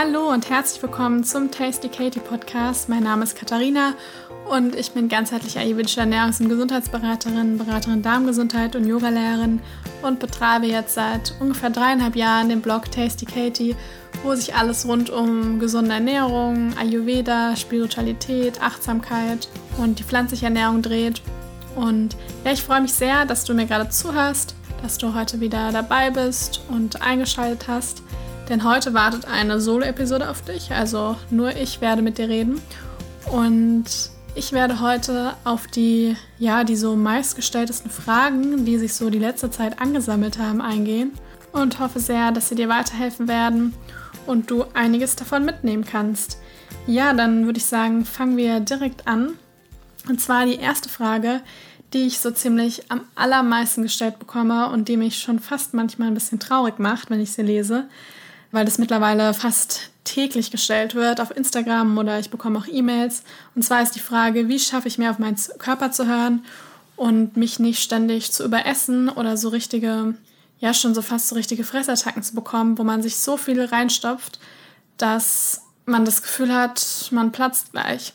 Hallo und herzlich willkommen zum Tasty Katie Podcast. Mein Name ist Katharina und ich bin ganzheitliche ayurvedische Ernährungs- und Gesundheitsberaterin, Beraterin Darmgesundheit und Yogalehrerin und betreibe jetzt seit ungefähr dreieinhalb Jahren den Blog Tasty Katie, wo sich alles rund um gesunde Ernährung, Ayurveda, Spiritualität, Achtsamkeit und die pflanzliche Ernährung dreht. Und ja, ich freue mich sehr, dass du mir gerade zuhörst, dass du heute wieder dabei bist und eingeschaltet hast. Denn heute wartet eine Solo-Episode auf dich, also nur ich werde mit dir reden. Und ich werde heute auf die, ja, die so meistgestelltesten Fragen, die sich so die letzte Zeit angesammelt haben, eingehen und hoffe sehr, dass sie dir weiterhelfen werden und du einiges davon mitnehmen kannst. Ja, dann würde ich sagen, fangen wir direkt an. Und zwar die erste Frage, die ich so ziemlich am allermeisten gestellt bekomme und die mich schon fast manchmal ein bisschen traurig macht, wenn ich sie lese, weil das mittlerweile fast täglich gestellt wird auf Instagram oder ich bekomme auch E-Mails. Und zwar ist die Frage, wie schaffe ich mir auf meinen Körper zu hören und mich nicht ständig zu überessen oder so richtige, ja schon so fast so richtige Fressattacken zu bekommen, wo man sich so viel reinstopft, dass man das Gefühl hat, man platzt gleich.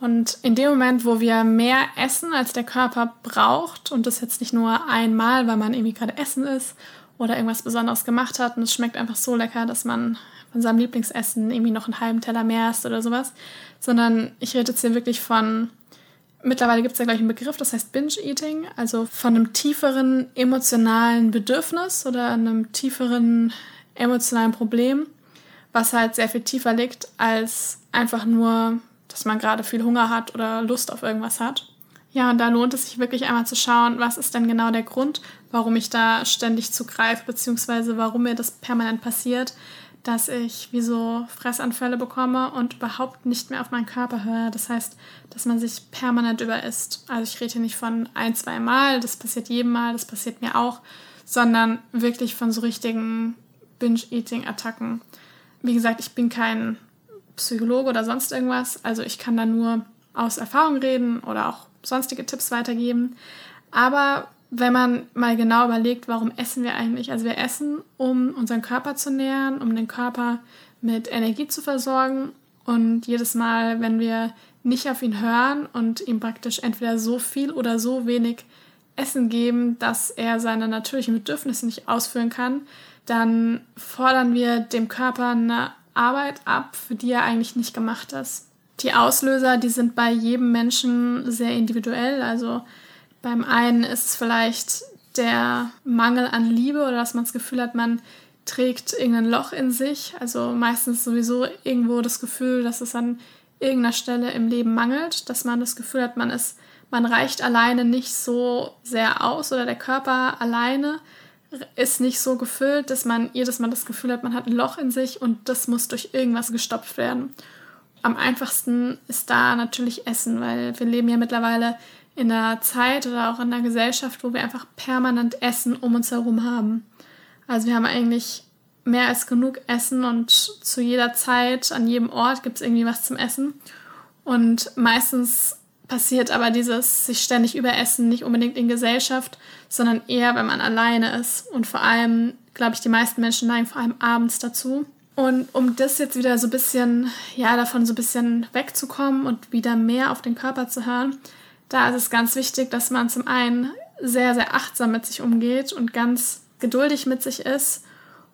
Und in dem Moment, wo wir mehr essen, als der Körper braucht, und das jetzt nicht nur einmal, weil man irgendwie gerade essen ist oder irgendwas Besonderes gemacht hat. Und es schmeckt einfach so lecker, dass man von seinem Lieblingsessen irgendwie noch einen halben Teller mehr isst oder sowas, sondern ich rede jetzt hier wirklich von, mittlerweile gibt es ja gleich einen Begriff, das heißt Binge-Eating, also von einem tieferen emotionalen Bedürfnis oder einem tieferen emotionalen Problem, was halt sehr viel tiefer liegt als einfach nur, dass man gerade viel Hunger hat oder Lust auf irgendwas hat. Ja, und da lohnt es sich wirklich einmal zu schauen, was ist denn genau der Grund, warum ich da ständig zugreife, beziehungsweise warum mir das permanent passiert, dass ich wie so Fressanfälle bekomme und überhaupt nicht mehr auf meinen Körper höre. Das heißt, dass man sich permanent überisst. Also ich rede hier nicht von ein, zwei Mal, das passiert jedem Mal, das passiert mir auch, sondern wirklich von so richtigen Binge-Eating-Attacken. Wie gesagt, ich bin kein Psychologe oder sonst irgendwas, also ich kann da nur aus Erfahrung reden oder auch sonstige Tipps weitergeben. Aber wenn man mal genau überlegt, warum essen wir eigentlich? Also wir essen, um unseren Körper zu nähren, um den Körper mit Energie zu versorgen. Und jedes Mal, wenn wir nicht auf ihn hören und ihm praktisch entweder so viel oder so wenig Essen geben, dass er seine natürlichen Bedürfnisse nicht ausführen kann, dann fordern wir dem Körper eine Arbeit ab, für die er eigentlich nicht gemacht ist. Die Auslöser, die sind bei jedem Menschen sehr individuell. Also beim einen ist es vielleicht der Mangel an Liebe oder dass man das Gefühl hat, man trägt irgendein Loch in sich. Also meistens sowieso irgendwo das Gefühl, dass es an irgendeiner Stelle im Leben mangelt, dass man das Gefühl hat, man ist, man reicht alleine nicht so sehr aus oder der Körper alleine ist nicht so gefüllt, dass man jedes Mal das Gefühl hat, man hat ein Loch in sich und das muss durch irgendwas gestopft werden am einfachsten ist da natürlich Essen, weil wir leben ja mittlerweile in einer Zeit oder auch in einer Gesellschaft, wo wir einfach permanent Essen um uns herum haben. Also wir haben eigentlich mehr als genug Essen und zu jeder Zeit, an jedem Ort gibt es irgendwie was zum Essen. Und meistens passiert aber dieses sich ständig überessen nicht unbedingt in Gesellschaft, sondern eher, wenn man alleine ist. Und vor allem, glaube ich, die meisten Menschen neigen vor allem abends dazu. Und um das jetzt wieder so ein bisschen, ja, davon so ein bisschen wegzukommen und wieder mehr auf den Körper zu hören, da ist es ganz wichtig, dass man zum einen sehr, sehr achtsam mit sich umgeht und ganz geduldig mit sich ist.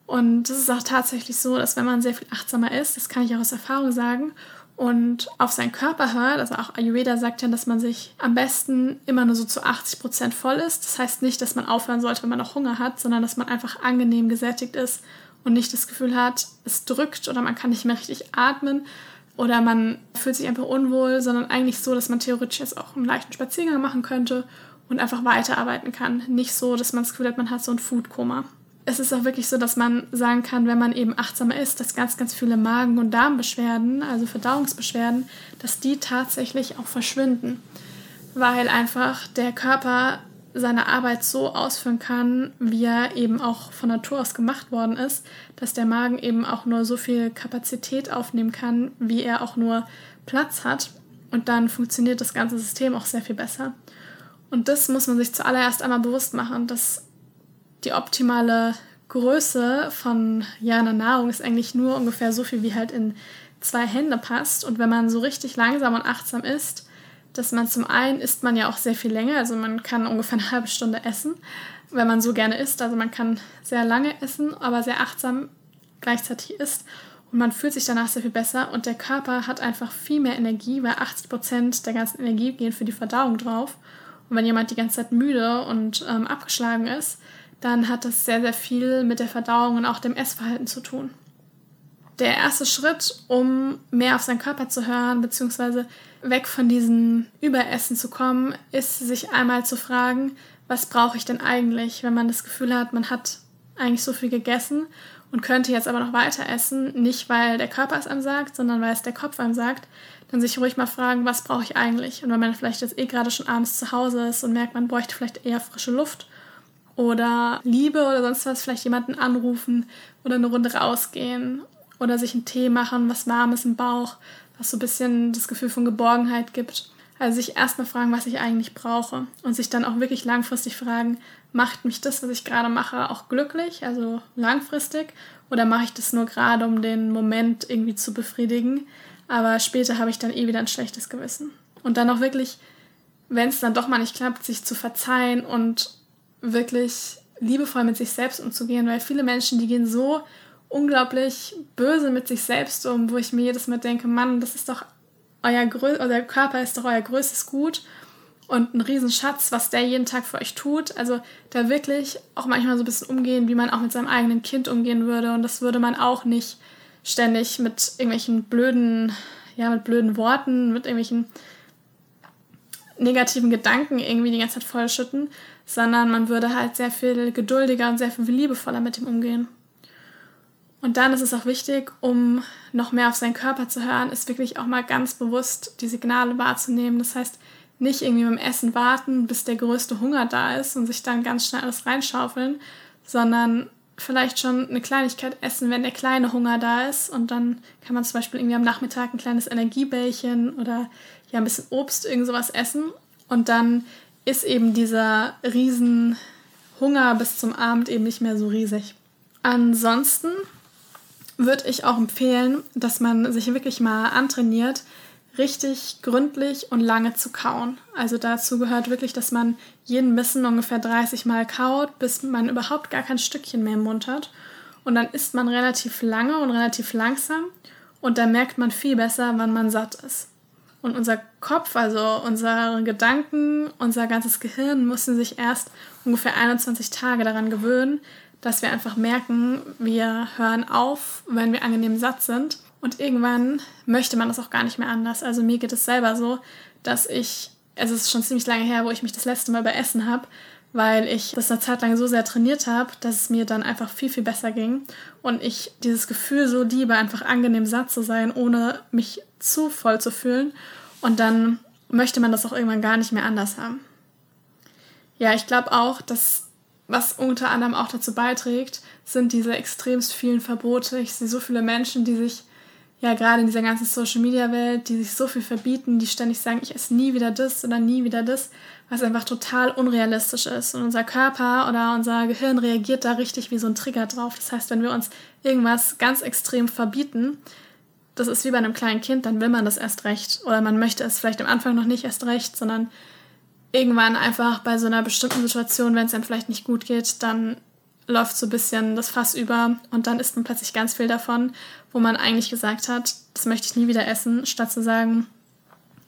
Und es ist auch tatsächlich so, dass wenn man sehr viel achtsamer ist, das kann ich auch aus Erfahrung sagen, und auf seinen Körper hört, also auch Ayurveda sagt ja, dass man sich am besten immer nur so zu 80 Prozent voll ist. Das heißt nicht, dass man aufhören sollte, wenn man noch Hunger hat, sondern dass man einfach angenehm gesättigt ist und nicht das Gefühl hat, es drückt oder man kann nicht mehr richtig atmen oder man fühlt sich einfach unwohl, sondern eigentlich so, dass man theoretisch jetzt auch einen leichten Spaziergang machen könnte und einfach weiterarbeiten kann. Nicht so, dass man das Gefühl hat, man hat so ein Foodkoma. Es ist auch wirklich so, dass man sagen kann, wenn man eben achtsamer ist, dass ganz, ganz viele Magen- und Darmbeschwerden, also Verdauungsbeschwerden, dass die tatsächlich auch verschwinden. Weil einfach der Körper seine Arbeit so ausführen kann, wie er eben auch von Natur aus gemacht worden ist, dass der Magen eben auch nur so viel Kapazität aufnehmen kann, wie er auch nur Platz hat. Und dann funktioniert das ganze System auch sehr viel besser. Und das muss man sich zuallererst einmal bewusst machen, dass die optimale Größe von ja, einer Nahrung ist eigentlich nur ungefähr so viel, wie halt in zwei Hände passt. Und wenn man so richtig langsam und achtsam isst, dass man zum einen isst man ja auch sehr viel länger, also man kann ungefähr eine halbe Stunde essen, wenn man so gerne isst. Also man kann sehr lange essen, aber sehr achtsam gleichzeitig isst und man fühlt sich danach sehr viel besser und der Körper hat einfach viel mehr Energie, weil 80 Prozent der ganzen Energie gehen für die Verdauung drauf. Und wenn jemand die ganze Zeit müde und ähm, abgeschlagen ist, dann hat das sehr, sehr viel mit der Verdauung und auch dem Essverhalten zu tun. Der erste Schritt, um mehr auf seinen Körper zu hören, beziehungsweise weg von diesem Überessen zu kommen, ist sich einmal zu fragen, was brauche ich denn eigentlich, wenn man das Gefühl hat, man hat eigentlich so viel gegessen und könnte jetzt aber noch weiter essen, nicht weil der Körper es einem sagt, sondern weil es der Kopf einem sagt, dann sich ruhig mal fragen, was brauche ich eigentlich? Und wenn man vielleicht jetzt eh gerade schon abends zu Hause ist und merkt, man bräuchte vielleicht eher frische Luft oder Liebe oder sonst was, vielleicht jemanden anrufen oder eine Runde rausgehen oder sich einen Tee machen, was warmes im Bauch, was so ein bisschen das Gefühl von Geborgenheit gibt. Also sich erstmal fragen, was ich eigentlich brauche und sich dann auch wirklich langfristig fragen, macht mich das, was ich gerade mache, auch glücklich, also langfristig, oder mache ich das nur gerade, um den Moment irgendwie zu befriedigen, aber später habe ich dann eh wieder ein schlechtes Gewissen. Und dann auch wirklich, wenn es dann doch mal nicht klappt, sich zu verzeihen und wirklich liebevoll mit sich selbst umzugehen, weil viele Menschen, die gehen so unglaublich böse mit sich selbst um, wo ich mir jedes Mal denke, Mann, das ist doch euer, Grö euer Körper ist doch euer größtes Gut und ein Riesenschatz, was der jeden Tag für euch tut. Also da wirklich auch manchmal so ein bisschen umgehen, wie man auch mit seinem eigenen Kind umgehen würde. Und das würde man auch nicht ständig mit irgendwelchen blöden, ja, mit blöden Worten, mit irgendwelchen negativen Gedanken irgendwie die ganze Zeit vollschütten, sondern man würde halt sehr viel geduldiger und sehr viel liebevoller mit ihm umgehen. Und dann ist es auch wichtig, um noch mehr auf seinen Körper zu hören, ist wirklich auch mal ganz bewusst die Signale wahrzunehmen. Das heißt, nicht irgendwie dem Essen warten, bis der größte Hunger da ist und sich dann ganz schnell alles reinschaufeln, sondern vielleicht schon eine Kleinigkeit essen, wenn der kleine Hunger da ist. Und dann kann man zum Beispiel irgendwie am Nachmittag ein kleines Energiebällchen oder ja ein bisschen Obst, irgend sowas essen. Und dann ist eben dieser riesen Hunger bis zum Abend eben nicht mehr so riesig. Ansonsten würde ich auch empfehlen, dass man sich wirklich mal antrainiert, richtig gründlich und lange zu kauen. Also dazu gehört wirklich, dass man jeden Bissen ungefähr 30 Mal kaut, bis man überhaupt gar kein Stückchen mehr im Mund hat. Und dann isst man relativ lange und relativ langsam und dann merkt man viel besser, wann man satt ist. Und unser Kopf, also unsere Gedanken, unser ganzes Gehirn müssen sich erst ungefähr 21 Tage daran gewöhnen, dass wir einfach merken, wir hören auf, wenn wir angenehm satt sind. Und irgendwann möchte man das auch gar nicht mehr anders. Also mir geht es selber so, dass ich, es ist schon ziemlich lange her, wo ich mich das letzte Mal bei Essen habe, weil ich das eine Zeit lang so sehr trainiert habe, dass es mir dann einfach viel, viel besser ging. Und ich dieses Gefühl so liebe, einfach angenehm satt zu sein, ohne mich zu voll zu fühlen. Und dann möchte man das auch irgendwann gar nicht mehr anders haben. Ja, ich glaube auch, dass was unter anderem auch dazu beiträgt, sind diese extremst vielen Verbote. Ich sehe so viele Menschen, die sich ja gerade in dieser ganzen Social Media Welt, die sich so viel verbieten, die ständig sagen, ich esse nie wieder das oder nie wieder das, was einfach total unrealistisch ist. Und unser Körper oder unser Gehirn reagiert da richtig wie so ein Trigger drauf. Das heißt, wenn wir uns irgendwas ganz extrem verbieten, das ist wie bei einem kleinen Kind, dann will man das erst recht. Oder man möchte es vielleicht am Anfang noch nicht erst recht, sondern irgendwann einfach bei so einer bestimmten Situation, wenn es einem vielleicht nicht gut geht, dann läuft so ein bisschen das Fass über und dann isst man plötzlich ganz viel davon, wo man eigentlich gesagt hat, das möchte ich nie wieder essen, statt zu sagen,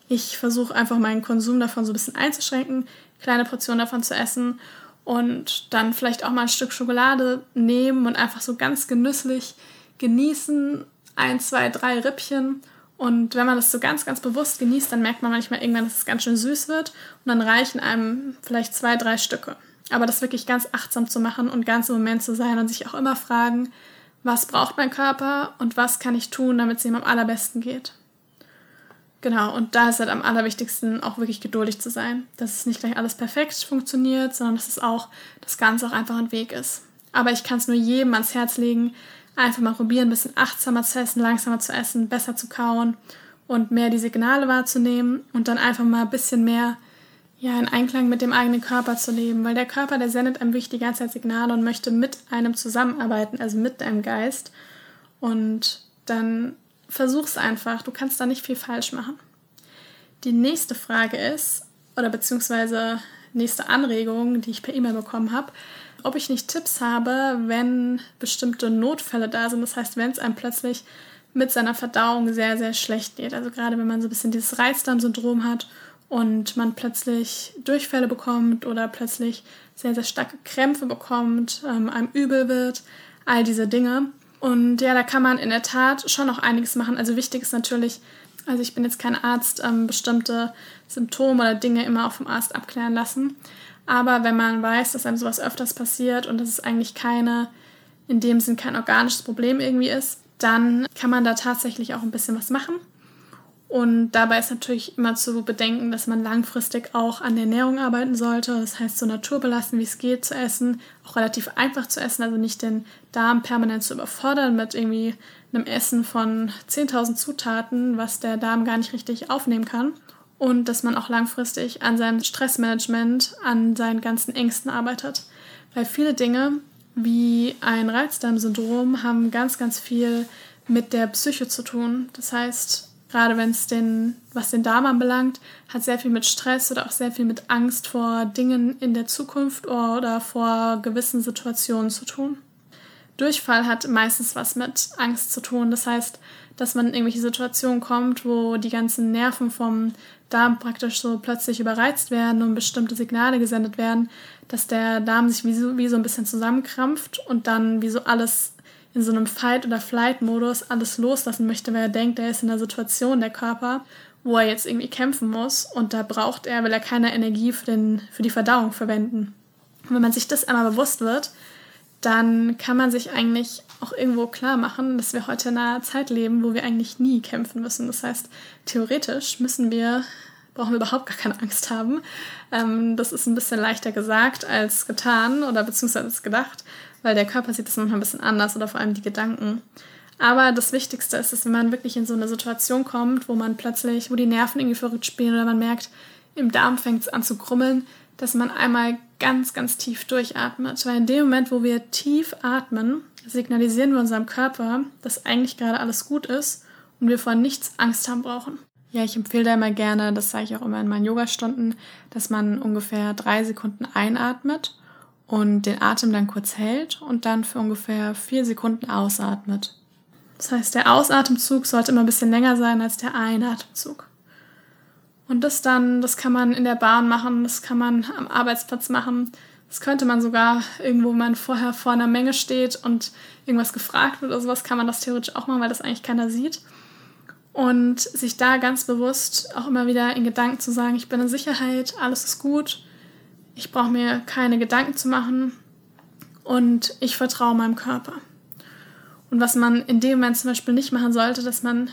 ich versuche einfach meinen Konsum davon so ein bisschen einzuschränken, kleine Portionen davon zu essen und dann vielleicht auch mal ein Stück Schokolade nehmen und einfach so ganz genüsslich genießen, ein, zwei, drei Rippchen und wenn man das so ganz, ganz bewusst genießt, dann merkt man manchmal irgendwann, dass es ganz schön süß wird und dann reichen einem vielleicht zwei, drei Stücke. Aber das wirklich ganz achtsam zu machen und ganz im Moment zu sein und sich auch immer fragen, was braucht mein Körper und was kann ich tun, damit es ihm am allerbesten geht. Genau, und da ist halt am allerwichtigsten auch wirklich geduldig zu sein, dass es nicht gleich alles perfekt funktioniert, sondern dass es auch das Ganze auch einfach ein Weg ist. Aber ich kann es nur jedem ans Herz legen, einfach mal probieren, ein bisschen achtsamer zu essen, langsamer zu essen, besser zu kauen und mehr die Signale wahrzunehmen und dann einfach mal ein bisschen mehr ja, in Einklang mit dem eigenen Körper zu leben, weil der Körper, der sendet einem wirklich die ganze Zeit Signale und möchte mit einem zusammenarbeiten, also mit deinem Geist. Und dann versuch's einfach, du kannst da nicht viel falsch machen. Die nächste Frage ist, oder beziehungsweise nächste Anregung, die ich per E-Mail bekommen habe, ob ich nicht Tipps habe, wenn bestimmte Notfälle da sind. Das heißt, wenn es einem plötzlich mit seiner Verdauung sehr, sehr schlecht geht. Also gerade wenn man so ein bisschen dieses Reizdarmsyndrom hat und man plötzlich Durchfälle bekommt oder plötzlich sehr, sehr starke Krämpfe bekommt, ähm, einem übel wird, all diese Dinge. Und ja, da kann man in der Tat schon noch einiges machen. Also wichtig ist natürlich, also ich bin jetzt kein Arzt, ähm, bestimmte Symptome oder Dinge immer auch vom Arzt abklären lassen. Aber wenn man weiß, dass einem sowas öfters passiert und dass es eigentlich keine, in dem Sinn kein organisches Problem irgendwie ist, dann kann man da tatsächlich auch ein bisschen was machen. Und dabei ist natürlich immer zu bedenken, dass man langfristig auch an der Ernährung arbeiten sollte. Das heißt, so naturbelassen, wie es geht, zu essen, auch relativ einfach zu essen, also nicht den Darm permanent zu überfordern mit irgendwie einem Essen von 10.000 Zutaten, was der Darm gar nicht richtig aufnehmen kann. Und dass man auch langfristig an seinem Stressmanagement, an seinen ganzen Ängsten arbeitet. Weil viele Dinge, wie ein Reizdarmsyndrom, haben ganz, ganz viel mit der Psyche zu tun. Das heißt, gerade wenn es den, was den Darm anbelangt, hat sehr viel mit Stress oder auch sehr viel mit Angst vor Dingen in der Zukunft oder vor gewissen Situationen zu tun. Durchfall hat meistens was mit Angst zu tun. Das heißt, dass man in irgendwelche Situationen kommt, wo die ganzen Nerven vom Darm praktisch so plötzlich überreizt werden und bestimmte Signale gesendet werden, dass der Darm sich wie so, wie so ein bisschen zusammenkrampft und dann wie so alles in so einem Fight- oder Flight-Modus alles loslassen möchte, weil er denkt, er ist in einer Situation, der Körper, wo er jetzt irgendwie kämpfen muss und da braucht er, will er keine Energie für, den, für die Verdauung verwenden. Und wenn man sich das einmal bewusst wird, dann kann man sich eigentlich auch irgendwo klar machen, dass wir heute in einer Zeit leben, wo wir eigentlich nie kämpfen müssen. Das heißt, theoretisch müssen wir, brauchen wir überhaupt gar keine Angst haben. Ähm, das ist ein bisschen leichter gesagt als getan oder beziehungsweise gedacht, weil der Körper sieht das manchmal ein bisschen anders oder vor allem die Gedanken. Aber das Wichtigste ist, dass wenn man wirklich in so eine Situation kommt, wo man plötzlich, wo die Nerven irgendwie verrückt spielen oder man merkt, im Darm fängt es an zu krummeln, dass man einmal ganz, ganz tief durchatmet. Weil in dem Moment, wo wir tief atmen, signalisieren wir unserem Körper, dass eigentlich gerade alles gut ist und wir vor nichts Angst haben brauchen. Ja, ich empfehle da immer gerne, das sage ich auch immer in meinen Yogastunden, dass man ungefähr drei Sekunden einatmet und den Atem dann kurz hält und dann für ungefähr vier Sekunden ausatmet. Das heißt, der Ausatemzug sollte immer ein bisschen länger sein als der Einatemzug. Und das dann, das kann man in der Bahn machen, das kann man am Arbeitsplatz machen. Das könnte man sogar irgendwo, wo man vorher vor einer Menge steht und irgendwas gefragt wird oder sowas, kann man das theoretisch auch machen, weil das eigentlich keiner sieht. Und sich da ganz bewusst auch immer wieder in Gedanken zu sagen, ich bin in Sicherheit, alles ist gut, ich brauche mir keine Gedanken zu machen und ich vertraue meinem Körper. Und was man in dem Moment zum Beispiel nicht machen sollte, dass man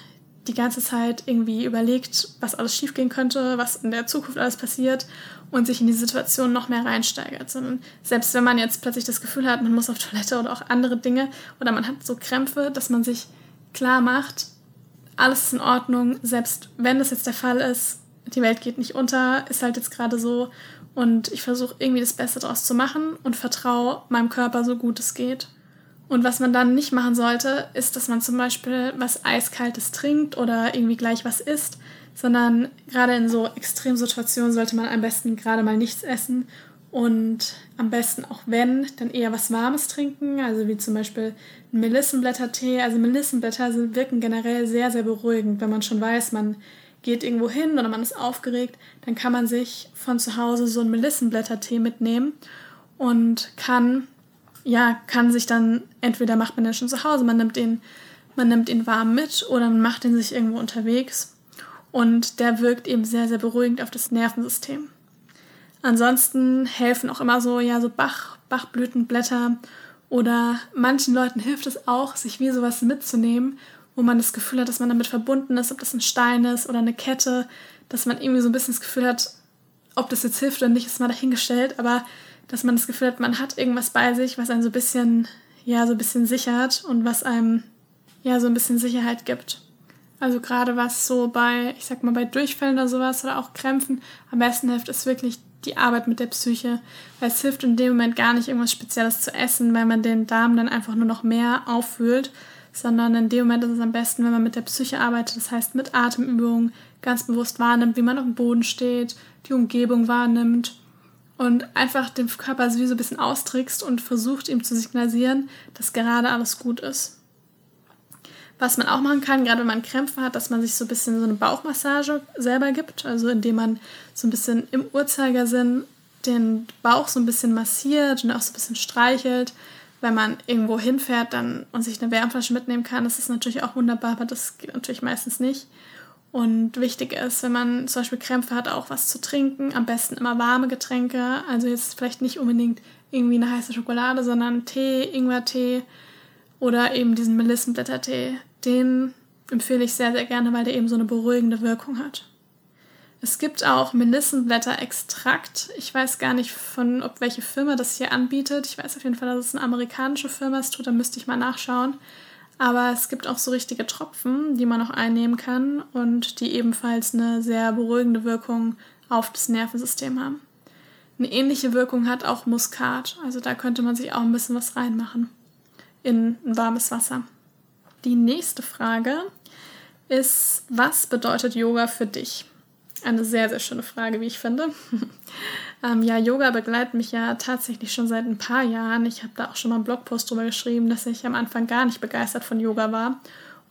die ganze Zeit irgendwie überlegt, was alles schiefgehen könnte, was in der Zukunft alles passiert und sich in die Situation noch mehr reinsteigert. Sondern selbst wenn man jetzt plötzlich das Gefühl hat, man muss auf Toilette oder auch andere Dinge oder man hat so Krämpfe, dass man sich klar macht, alles ist in Ordnung, selbst wenn das jetzt der Fall ist, die Welt geht nicht unter, ist halt jetzt gerade so und ich versuche irgendwie das Beste daraus zu machen und vertraue meinem Körper so gut es geht. Und was man dann nicht machen sollte, ist, dass man zum Beispiel was Eiskaltes trinkt oder irgendwie gleich was isst, sondern gerade in so Extremsituationen sollte man am besten gerade mal nichts essen und am besten auch wenn, dann eher was Warmes trinken, also wie zum Beispiel Melissenblättertee. Also Melissenblätter wirken generell sehr, sehr beruhigend, wenn man schon weiß, man geht irgendwo hin oder man ist aufgeregt, dann kann man sich von zu Hause so einen Melissenblättertee mitnehmen und kann ja, kann sich dann, entweder macht man den schon zu Hause, man nimmt ihn, man nimmt ihn warm mit oder man macht ihn sich irgendwo unterwegs. Und der wirkt eben sehr, sehr beruhigend auf das Nervensystem. Ansonsten helfen auch immer so, ja, so Bach, Bachblütenblätter oder manchen Leuten hilft es auch, sich wie sowas mitzunehmen, wo man das Gefühl hat, dass man damit verbunden ist, ob das ein Stein ist oder eine Kette, dass man irgendwie so ein bisschen das Gefühl hat, ob das jetzt hilft oder nicht, ist mal dahingestellt, aber dass man das Gefühl hat, man hat irgendwas bei sich, was einen so ein bisschen, ja, so ein bisschen sichert und was einem, ja, so ein bisschen Sicherheit gibt. Also gerade was so bei, ich sag mal, bei Durchfällen oder sowas oder auch Krämpfen am besten hilft, ist wirklich die Arbeit mit der Psyche. Weil es hilft in dem Moment gar nicht irgendwas Spezielles zu essen, weil man den Darm dann einfach nur noch mehr auffühlt, sondern in dem Moment ist es am besten, wenn man mit der Psyche arbeitet, das heißt mit Atemübungen ganz bewusst wahrnimmt, wie man auf dem Boden steht, die Umgebung wahrnimmt und einfach den Körper so ein bisschen austrickst und versucht ihm zu signalisieren, dass gerade alles gut ist. Was man auch machen kann, gerade wenn man Krämpfe hat, dass man sich so ein bisschen so eine Bauchmassage selber gibt, also indem man so ein bisschen im Uhrzeigersinn den Bauch so ein bisschen massiert und auch so ein bisschen streichelt. Wenn man irgendwo hinfährt dann, und sich eine Wärmflasche mitnehmen kann, das ist natürlich auch wunderbar, aber das geht natürlich meistens nicht. Und wichtig ist, wenn man zum Beispiel Krämpfe hat, auch was zu trinken. Am besten immer warme Getränke. Also jetzt vielleicht nicht unbedingt irgendwie eine heiße Schokolade, sondern Tee, Ingwertee oder eben diesen Melissenblättertee. Den empfehle ich sehr, sehr gerne, weil der eben so eine beruhigende Wirkung hat. Es gibt auch Melissenblätter-Extrakt. Ich weiß gar nicht, von ob welche Firma das hier anbietet. Ich weiß auf jeden Fall, dass es eine amerikanische Firma ist. Da müsste ich mal nachschauen. Aber es gibt auch so richtige Tropfen, die man auch einnehmen kann und die ebenfalls eine sehr beruhigende Wirkung auf das Nervensystem haben. Eine ähnliche Wirkung hat auch Muskat. Also da könnte man sich auch ein bisschen was reinmachen in ein warmes Wasser. Die nächste Frage ist, was bedeutet Yoga für dich? Eine sehr, sehr schöne Frage, wie ich finde. ähm, ja, Yoga begleitet mich ja tatsächlich schon seit ein paar Jahren. Ich habe da auch schon mal einen Blogpost drüber geschrieben, dass ich am Anfang gar nicht begeistert von Yoga war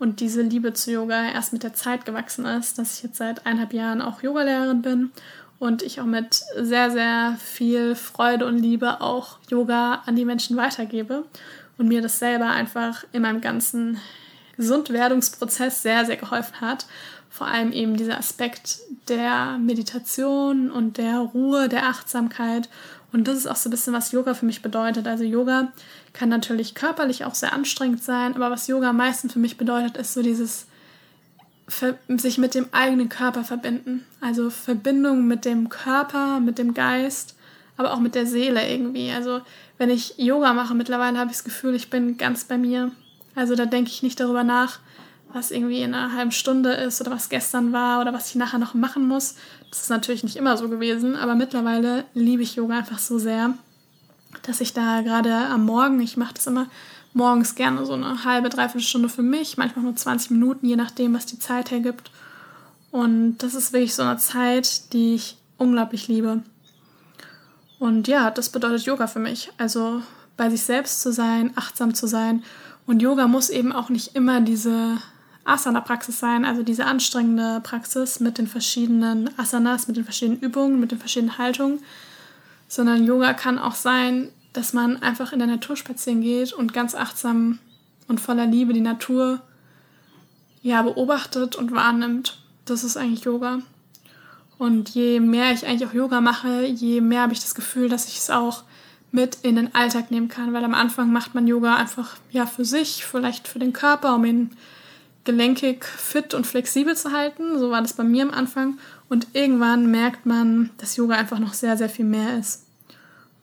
und diese Liebe zu Yoga erst mit der Zeit gewachsen ist, dass ich jetzt seit eineinhalb Jahren auch Yogalehrerin bin und ich auch mit sehr, sehr viel Freude und Liebe auch Yoga an die Menschen weitergebe und mir das selber einfach in meinem ganzen Gesundwerdungsprozess sehr, sehr geholfen hat. Vor allem eben dieser Aspekt der Meditation und der Ruhe, der Achtsamkeit. Und das ist auch so ein bisschen, was Yoga für mich bedeutet. Also Yoga kann natürlich körperlich auch sehr anstrengend sein, aber was Yoga am meisten für mich bedeutet, ist so dieses sich mit dem eigenen Körper verbinden. Also Verbindung mit dem Körper, mit dem Geist, aber auch mit der Seele irgendwie. Also wenn ich Yoga mache, mittlerweile habe ich das Gefühl, ich bin ganz bei mir. Also da denke ich nicht darüber nach, was irgendwie in einer halben Stunde ist oder was gestern war oder was ich nachher noch machen muss. Das ist natürlich nicht immer so gewesen, aber mittlerweile liebe ich Yoga einfach so sehr, dass ich da gerade am Morgen, ich mache das immer morgens gerne so eine halbe, dreiviertel Stunde für mich, manchmal nur 20 Minuten, je nachdem, was die Zeit hergibt. Und das ist wirklich so eine Zeit, die ich unglaublich liebe. Und ja, das bedeutet Yoga für mich. Also bei sich selbst zu sein, achtsam zu sein. Und Yoga muss eben auch nicht immer diese Asana-Praxis sein, also diese anstrengende Praxis mit den verschiedenen Asanas, mit den verschiedenen Übungen, mit den verschiedenen Haltungen, sondern Yoga kann auch sein, dass man einfach in der Natur spazieren geht und ganz achtsam und voller Liebe die Natur ja beobachtet und wahrnimmt. Das ist eigentlich Yoga. Und je mehr ich eigentlich auch Yoga mache, je mehr habe ich das Gefühl, dass ich es auch mit in den Alltag nehmen kann. Weil am Anfang macht man Yoga einfach ja für sich, vielleicht für den Körper, um ihn gelenkig, fit und flexibel zu halten. So war das bei mir am Anfang. Und irgendwann merkt man, dass Yoga einfach noch sehr, sehr viel mehr ist.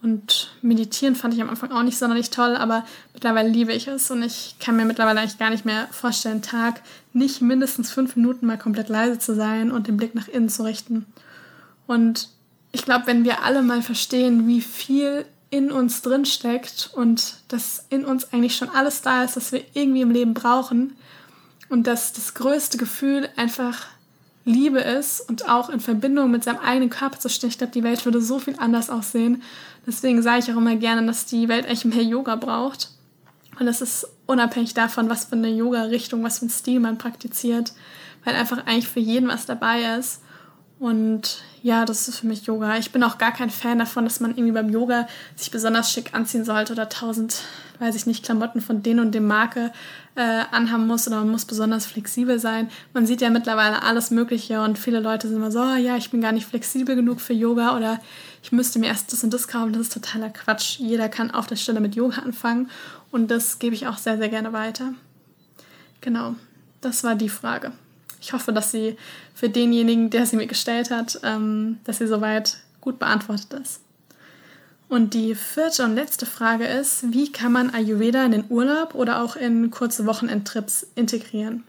Und meditieren fand ich am Anfang auch nicht sonderlich toll, aber mittlerweile liebe ich es und ich kann mir mittlerweile eigentlich gar nicht mehr vorstellen, Tag nicht mindestens fünf Minuten mal komplett leise zu sein und den Blick nach innen zu richten. Und ich glaube, wenn wir alle mal verstehen, wie viel in uns drin steckt und dass in uns eigentlich schon alles da ist, was wir irgendwie im Leben brauchen und dass das größte Gefühl einfach Liebe ist und auch in Verbindung mit seinem eigenen Körper zu stehen. Ich glaube, die Welt würde so viel anders aussehen. Deswegen sage ich auch immer gerne, dass die Welt echt mehr Yoga braucht. Und das ist unabhängig davon, was für eine Yoga-Richtung, was für ein Stil man praktiziert, weil einfach eigentlich für jeden was dabei ist. Und ja, das ist für mich Yoga. Ich bin auch gar kein Fan davon, dass man irgendwie beim Yoga sich besonders schick anziehen sollte oder tausend, weiß ich nicht, Klamotten von denen und dem Marke äh, anhaben muss oder man muss besonders flexibel sein. Man sieht ja mittlerweile alles Mögliche und viele Leute sind immer so, oh, ja, ich bin gar nicht flexibel genug für Yoga oder ich müsste mir erst das und das kaufen. Das ist totaler Quatsch. Jeder kann auf der Stelle mit Yoga anfangen und das gebe ich auch sehr, sehr gerne weiter. Genau, das war die Frage ich hoffe, dass sie für denjenigen, der sie mir gestellt hat, ähm, dass sie soweit gut beantwortet ist. Und die vierte und letzte Frage ist, wie kann man Ayurveda in den Urlaub oder auch in kurze Wochenendtrips integrieren?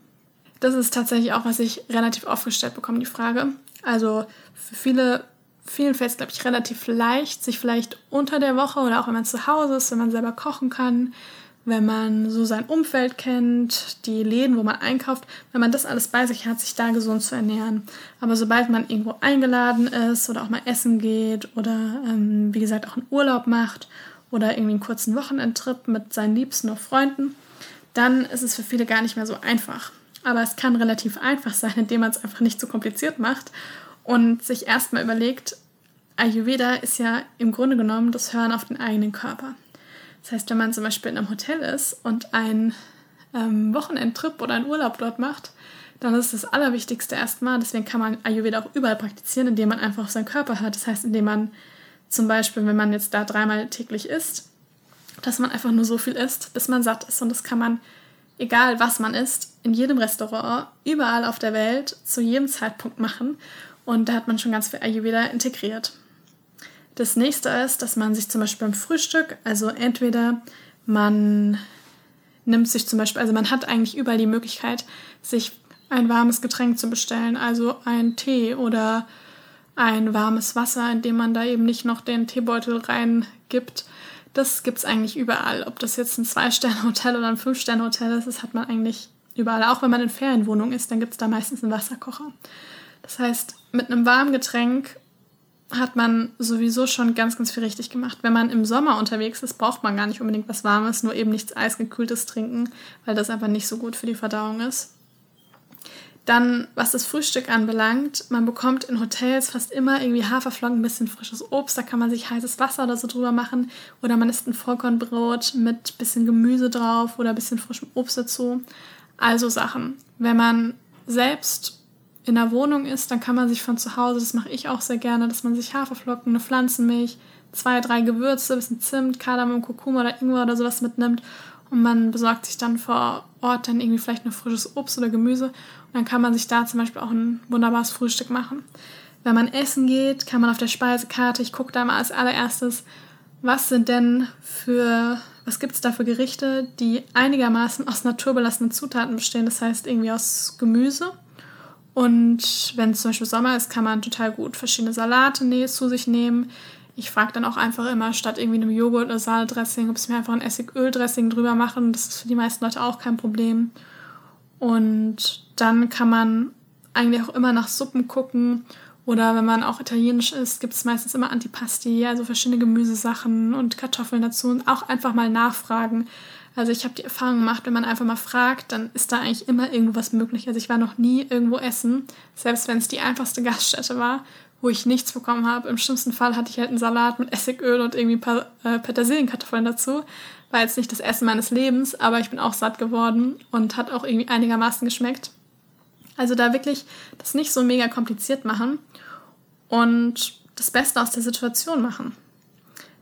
Das ist tatsächlich auch, was ich relativ oft gestellt bekomme, die Frage. Also für viele, vielen fällt es, glaube ich, relativ leicht, sich vielleicht unter der Woche oder auch wenn man zu Hause ist, wenn man selber kochen kann, wenn man so sein Umfeld kennt, die Läden, wo man einkauft, wenn man das alles bei sich hat, sich da gesund zu ernähren. Aber sobald man irgendwo eingeladen ist oder auch mal essen geht oder ähm, wie gesagt auch einen Urlaub macht oder irgendwie einen kurzen Wochenendtrip mit seinen Liebsten oder Freunden, dann ist es für viele gar nicht mehr so einfach. Aber es kann relativ einfach sein, indem man es einfach nicht so kompliziert macht und sich erstmal überlegt, Ayurveda ist ja im Grunde genommen das Hören auf den eigenen Körper. Das heißt, wenn man zum Beispiel in einem Hotel ist und einen ähm, Wochenendtrip oder einen Urlaub dort macht, dann ist das Allerwichtigste erstmal, deswegen kann man Ayurveda auch überall praktizieren, indem man einfach auf seinen Körper hört. Das heißt, indem man zum Beispiel, wenn man jetzt da dreimal täglich isst, dass man einfach nur so viel isst, bis man satt ist. Und das kann man, egal was man isst, in jedem Restaurant, überall auf der Welt, zu jedem Zeitpunkt machen. Und da hat man schon ganz viel Ayurveda integriert. Das nächste ist, dass man sich zum Beispiel beim Frühstück, also entweder man nimmt sich zum Beispiel, also man hat eigentlich überall die Möglichkeit, sich ein warmes Getränk zu bestellen, also ein Tee oder ein warmes Wasser, in dem man da eben nicht noch den Teebeutel reingibt. Das gibt es eigentlich überall. Ob das jetzt ein Zwei-Sterne-Hotel oder ein Fünf-Sterne-Hotel ist, das hat man eigentlich überall. Auch wenn man in Ferienwohnung ist, dann gibt es da meistens einen Wasserkocher. Das heißt, mit einem warmen Getränk hat man sowieso schon ganz, ganz viel richtig gemacht. Wenn man im Sommer unterwegs ist, braucht man gar nicht unbedingt was Warmes, nur eben nichts Eisgekühltes trinken, weil das einfach nicht so gut für die Verdauung ist. Dann, was das Frühstück anbelangt, man bekommt in Hotels fast immer irgendwie Haferflocken, ein bisschen frisches Obst, da kann man sich heißes Wasser oder so drüber machen. Oder man isst ein Vollkornbrot mit bisschen Gemüse drauf oder ein bisschen frischem Obst dazu. Also Sachen. Wenn man selbst in der Wohnung ist, dann kann man sich von zu Hause, das mache ich auch sehr gerne, dass man sich Haferflocken, eine Pflanzenmilch, zwei, drei Gewürze, ein bisschen Zimt, Kardamom, Kurkuma oder Ingwer oder sowas mitnimmt und man besorgt sich dann vor Ort dann irgendwie vielleicht noch frisches Obst oder Gemüse und dann kann man sich da zum Beispiel auch ein wunderbares Frühstück machen. Wenn man essen geht, kann man auf der Speisekarte, ich gucke da mal als allererstes, was sind denn für, was gibt es da für Gerichte, die einigermaßen aus naturbelassenen Zutaten bestehen, das heißt irgendwie aus Gemüse und wenn es zum Beispiel Sommer ist, kann man total gut verschiedene Salate zu sich nehmen. Ich frage dann auch einfach immer statt irgendwie einem Joghurt oder Salatdressing, ob es mir einfach ein Essigöl-Dressing drüber machen. Das ist für die meisten Leute auch kein Problem. Und dann kann man eigentlich auch immer nach Suppen gucken. Oder wenn man auch italienisch ist, gibt es meistens immer Antipasti, also verschiedene Gemüsesachen und Kartoffeln dazu. Und auch einfach mal nachfragen, also ich habe die Erfahrung gemacht, wenn man einfach mal fragt, dann ist da eigentlich immer irgendwas möglich. Also ich war noch nie irgendwo essen, selbst wenn es die einfachste Gaststätte war, wo ich nichts bekommen habe. Im schlimmsten Fall hatte ich halt einen Salat mit Essigöl und irgendwie ein paar äh, Petersilienkartoffeln dazu. War jetzt nicht das Essen meines Lebens, aber ich bin auch satt geworden und hat auch irgendwie einigermaßen geschmeckt. Also da wirklich das nicht so mega kompliziert machen und das Beste aus der Situation machen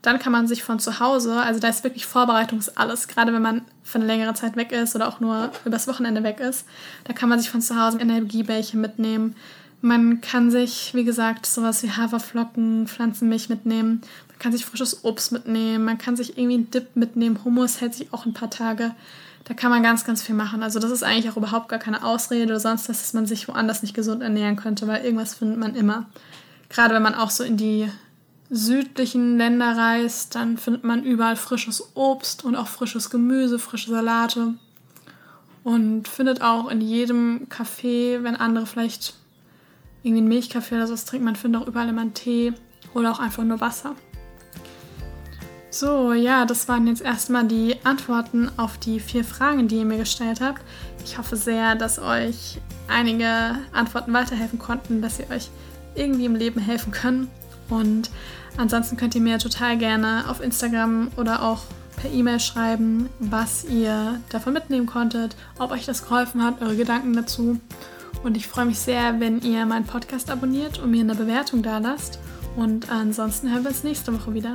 dann kann man sich von zu Hause, also da ist wirklich Vorbereitungs alles, gerade wenn man für eine längere Zeit weg ist oder auch nur übers Wochenende weg ist, da kann man sich von zu Hause Energiebällchen mitnehmen. Man kann sich, wie gesagt, sowas wie Haferflocken, Pflanzenmilch mitnehmen. Man kann sich frisches Obst mitnehmen. Man kann sich irgendwie einen Dip mitnehmen. Hummus hält sich auch ein paar Tage. Da kann man ganz, ganz viel machen. Also das ist eigentlich auch überhaupt gar keine Ausrede oder sonst was, dass man sich woanders nicht gesund ernähren könnte, weil irgendwas findet man immer. Gerade wenn man auch so in die südlichen Länder reist, dann findet man überall frisches Obst und auch frisches Gemüse, frische Salate. Und findet auch in jedem Café, wenn andere vielleicht irgendwie einen Milchkaffee oder sowas trinken, man findet auch überall immer einen Tee oder auch einfach nur Wasser. So, ja, das waren jetzt erstmal die Antworten auf die vier Fragen, die ihr mir gestellt habt. Ich hoffe sehr, dass euch einige Antworten weiterhelfen konnten, dass ihr euch irgendwie im Leben helfen können. Und ansonsten könnt ihr mir total gerne auf Instagram oder auch per E-Mail schreiben, was ihr davon mitnehmen konntet, ob euch das geholfen hat, eure Gedanken dazu. Und ich freue mich sehr, wenn ihr meinen Podcast abonniert und mir eine Bewertung da lasst. Und ansonsten hören wir uns nächste Woche wieder.